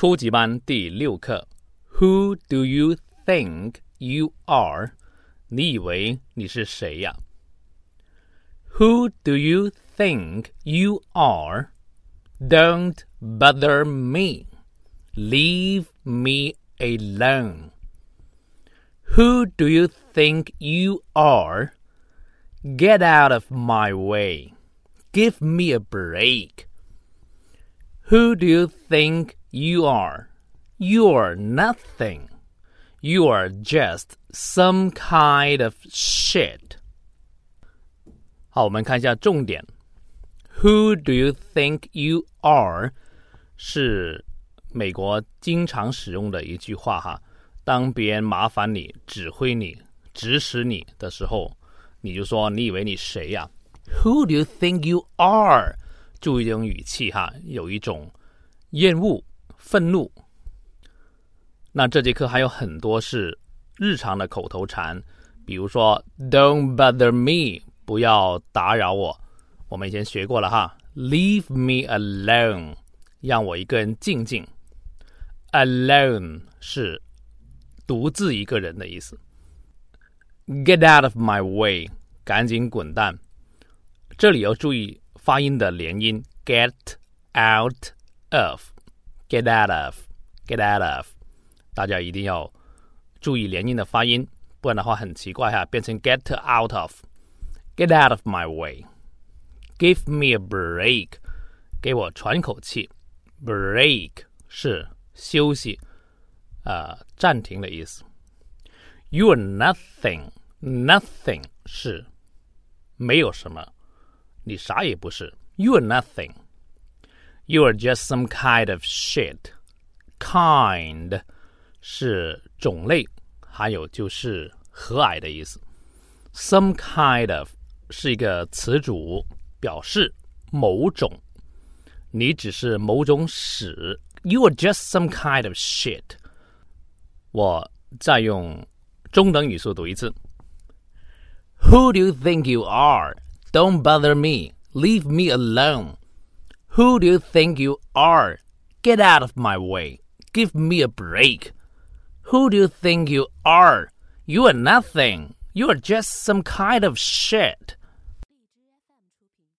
初级班第六课，Who do you think you are？你以为你是谁呀？Who do you think you are? Don't bother me. Leave me alone. Who do you think you are? Get out of my way. Give me a break. Who do you think you are? You're nothing. You are just some kind of shit. 好，我们看一下重点。Who do you think you are？是美国经常使用的一句话哈。当别人麻烦你、指挥你、指使你的时候，你就说：“你以为你谁呀？”Who do you think you are？注意这种语气哈，有一种厌恶、 愤怒。那这节课还有很多是日常的口头禅，比如说 "Don't bother me"，不要打扰我。我们以前学过了哈，"Leave me alone"，让我一个人静静。Alone 是独自一个人的意思。Get out of my way，赶紧滚蛋。这里要注意发音的连音，get out of" of，get out of，get out of。大家一定要注意连音的发音，不然的话很奇怪哈，变成 get out of，get out of my way，give me a break，给我喘口气，break 是休息，呃，暂停的意思。You are nothing，nothing 是没有什么，你啥也不是。You are nothing。 You are just some kind of shit. Kind 是种类，还有就是和蔼的意思。Some kind of 是一个词组，表示某种。你只是某种屎。You are just some kind of shit。我再用中等语速读一次。Who do you think you are? Don't bother me. Leave me alone. Who do you think you are? Get out of my way. Give me a break. Who do you think you are? You are nothing. You are just some kind of shit.